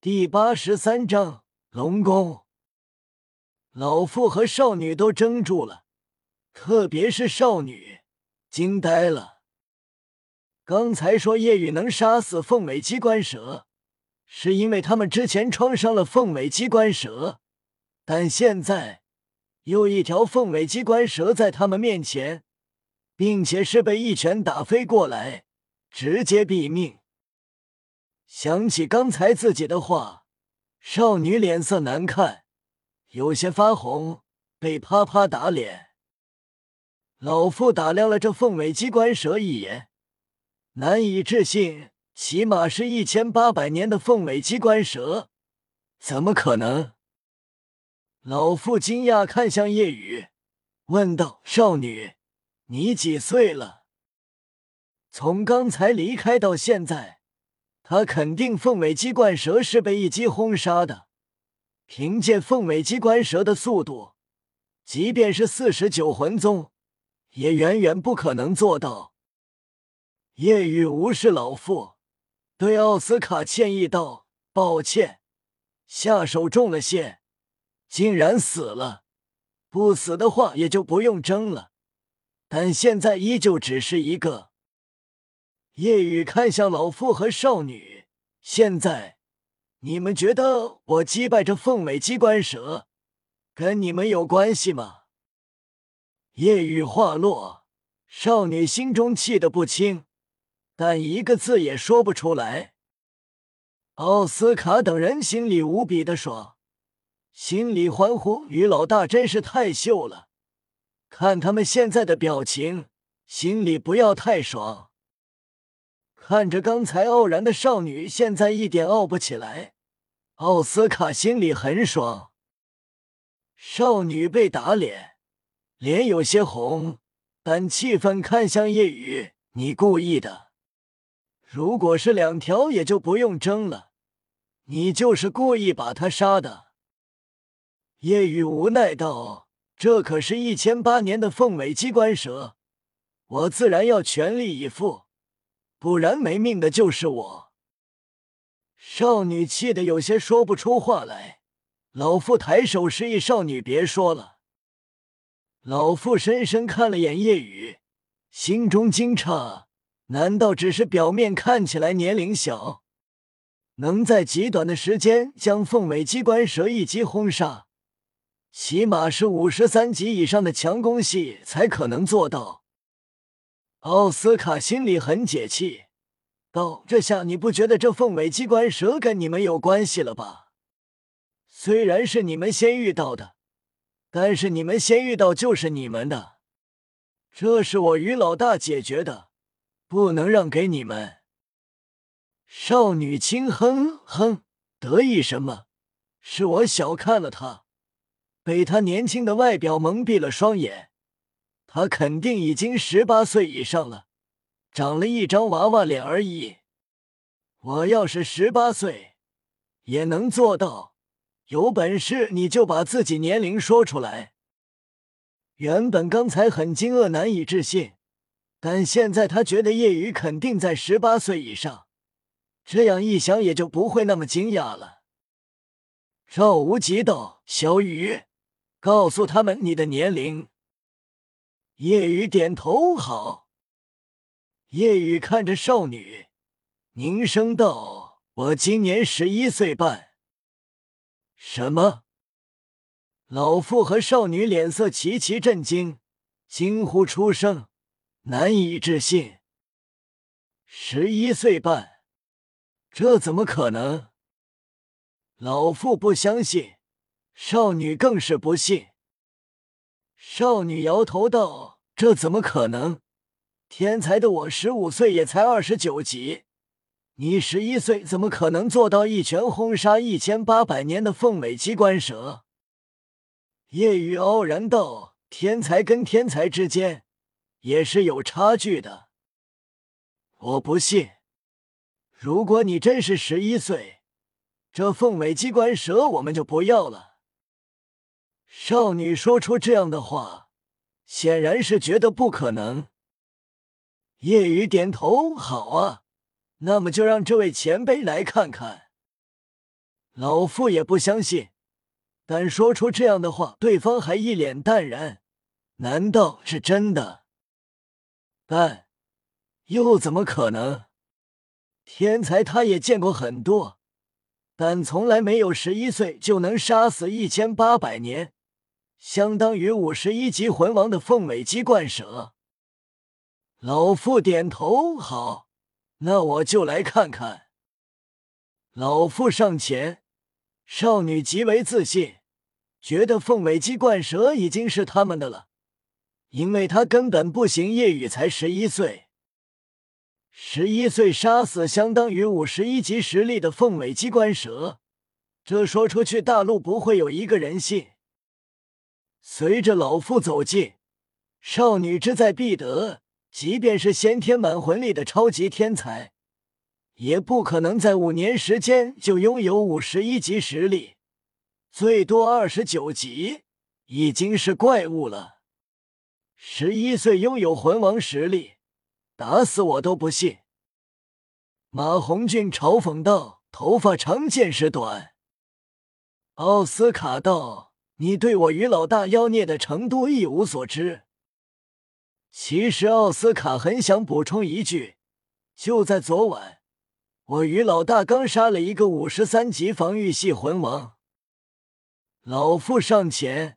第八十三章龙宫。老妇和少女都怔住了，特别是少女，惊呆了。刚才说叶雨能杀死凤尾机关蛇，是因为他们之前创伤了凤尾机关蛇，但现在又一条凤尾机关蛇在他们面前，并且是被一拳打飞过来，直接毙命。想起刚才自己的话，少女脸色难看，有些发红，被啪啪打脸。老妇打量了这凤尾机关蛇一眼，难以置信，起码是一千八百年的凤尾机关蛇，怎么可能？老妇惊讶看向叶雨，问道：“少女，你几岁了？从刚才离开到现在？”他肯定凤尾鸡冠蛇是被一击轰杀的。凭借凤尾鸡冠蛇的速度，即便是四十九魂宗，也远远不可能做到。叶雨无视老妇，对奥斯卡歉意道：“抱歉，下手重了些，竟然死了。不死的话，也就不用争了。但现在依旧只是一个。”夜雨看向老妇和少女，现在你们觉得我击败这凤尾机关蛇，跟你们有关系吗？夜雨话落，少女心中气得不轻，但一个字也说不出来。奥斯卡等人心里无比的爽，心里欢呼：于老大真是太秀了！看他们现在的表情，心里不要太爽。看着刚才傲然的少女，现在一点傲不起来。奥斯卡心里很爽。少女被打脸，脸有些红，但气愤看向夜雨：“你故意的。如果是两条，也就不用争了。你就是故意把他杀的。”夜雨无奈道：“这可是一千八年的凤尾机关蛇，我自然要全力以赴。”不然没命的就是我。少女气得有些说不出话来。老妇抬手示意少女别说了。老妇深深看了眼叶雨，心中惊诧：难道只是表面看起来年龄小，能在极短的时间将凤尾机关蛇一击轰杀？起码是五十三级以上的强攻系才可能做到。奥斯卡心里很解气，道：“这下你不觉得这凤尾机关蛇跟你们有关系了吧？虽然是你们先遇到的，但是你们先遇到就是你们的，这是我于老大解决的，不能让给你们。”少女轻哼哼，得意什么？是我小看了他，被他年轻的外表蒙蔽了双眼。他肯定已经十八岁以上了，长了一张娃娃脸而已。我要是十八岁，也能做到。有本事你就把自己年龄说出来。原本刚才很惊愕，难以置信，但现在他觉得叶雨肯定在十八岁以上，这样一想也就不会那么惊讶了。赵无极道：“小雨，告诉他们你的年龄。”夜雨点头，好。夜雨看着少女，凝声道：“我今年十一岁半。”什么？老妇和少女脸色齐齐震惊，惊呼出声，难以置信：“十一岁半？这怎么可能？”老妇不相信，少女更是不信。少女摇头道：“这怎么可能？天才的我十五岁也才二十九级，你十一岁怎么可能做到一拳轰杀一千八百年的凤尾机关蛇？”夜雨傲然道：“天才跟天才之间也是有差距的。我不信，如果你真是十一岁，这凤尾机关蛇我们就不要了。”少女说出这样的话，显然是觉得不可能。叶雨点头：“好啊，那么就让这位前辈来看看。”老妇也不相信。但说出这样的话，对方还一脸淡然，难道是真的？但又怎么可能？天才他也见过很多，但从来没有十一岁就能杀死一千八百年，相当于五十一级魂王的凤尾鸡冠蛇。老妇点头，好，那我就来看看。老妇上前，少女极为自信，觉得凤尾鸡冠蛇已经是他们的了，因为他根本不行。叶雨才十一岁。十一岁杀死相当于五十一级实力的凤尾机关蛇，这说出去大陆不会有一个人信。随着老夫走近，少女志在必得，即便是先天满魂力的超级天才，也不可能在五年时间就拥有五十一级实力，最多二十九级已经是怪物了。十一岁拥有魂王实力。打死我都不信！马红俊嘲讽道：“头发长见识短。”奥斯卡道：“你对我与老大妖孽的程度一无所知。”其实奥斯卡很想补充一句：“就在昨晚，我与老大刚杀了一个五十三级防御系魂王。”老妇上前，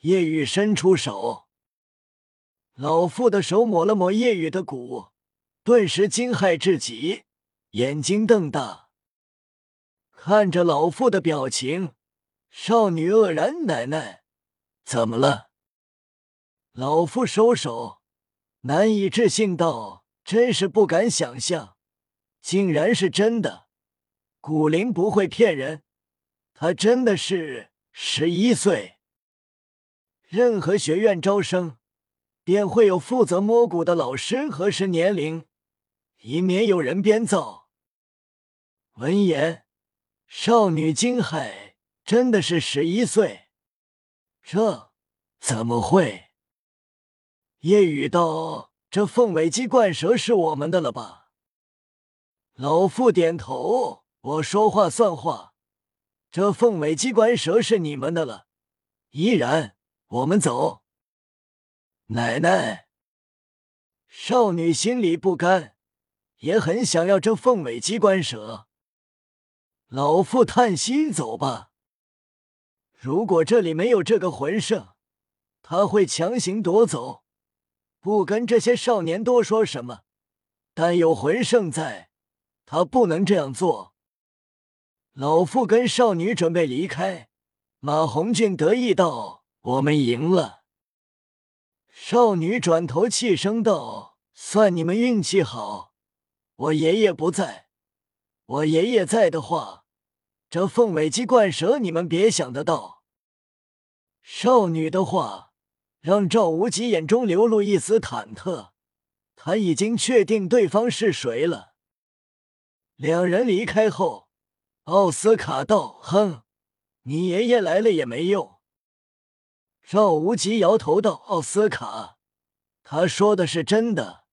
叶雨伸出手。老妇的手抹了抹叶雨的骨，顿时惊骇至极，眼睛瞪大，看着老妇的表情，少女愕然：“奶奶，怎么了？”老夫收手，难以置信道：“真是不敢想象，竟然是真的！古灵不会骗人，他真的是十一岁。任何学院招生。”便会有负责摸骨的老师核实年龄，以免有人编造。闻言，少女惊骇：“真的是十一岁？这怎么会？”叶雨道：“这凤尾鸡冠蛇是我们的了吧？”老妇点头：“我说话算话，这凤尾鸡冠蛇是你们的了。依然，我们走。”奶奶，少女心里不甘，也很想要这凤尾机关蛇。老妇叹息：“走吧。如果这里没有这个魂圣，他会强行夺走，不跟这些少年多说什么。但有魂圣在，他不能这样做。”老妇跟少女准备离开，马红俊得意道：“我们赢了。”少女转头气声道：“算你们运气好，我爷爷不在。我爷爷在的话，这凤尾鸡冠蛇你们别想得到。”少女的话让赵无极眼中流露一丝忐忑，他已经确定对方是谁了。两人离开后，奥斯卡道：“哼，你爷爷来了也没用。”赵无极摇头道：“奥斯卡，他说的是真的。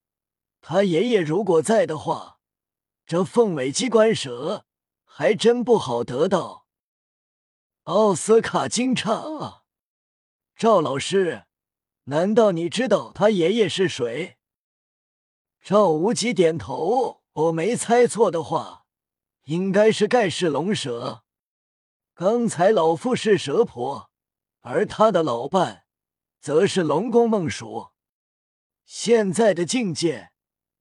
他爷爷如果在的话，这凤尾机关蛇还真不好得到。”奥斯卡惊诧：“啊，赵老师，难道你知道他爷爷是谁？”赵无极点头：“我没猜错的话，应该是盖世龙蛇。刚才老妇是蛇婆。”而他的老伴，则是龙宫梦鼠，现在的境界，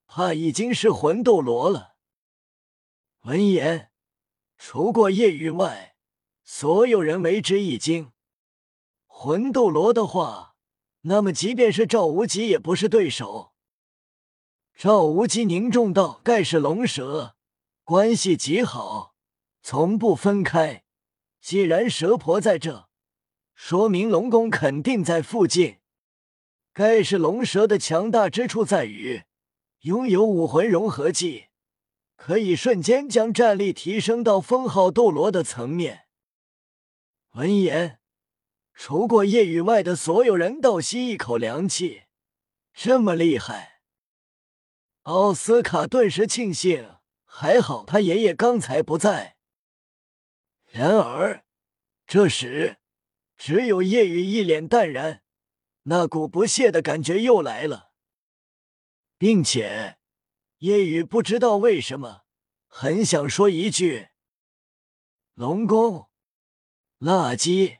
怕已经是魂斗罗了。闻言，除过叶雨外，所有人为之一惊。魂斗罗的话，那么即便是赵无极也不是对手。赵无极凝重道：“盖世龙蛇关系极好，从不分开。既然蛇婆在这。”说明龙宫肯定在附近。盖世龙蛇的强大之处在于拥有武魂融合技，可以瞬间将战力提升到封号斗罗的层面。闻言，除过叶雨外的所有人倒吸一口凉气。这么厉害！奥斯卡顿时庆幸，还好他爷爷刚才不在。然而，这时只有夜雨一脸淡然，那股不屑的感觉又来了，并且夜雨不知道为什么很想说一句：“龙宫，垃圾。”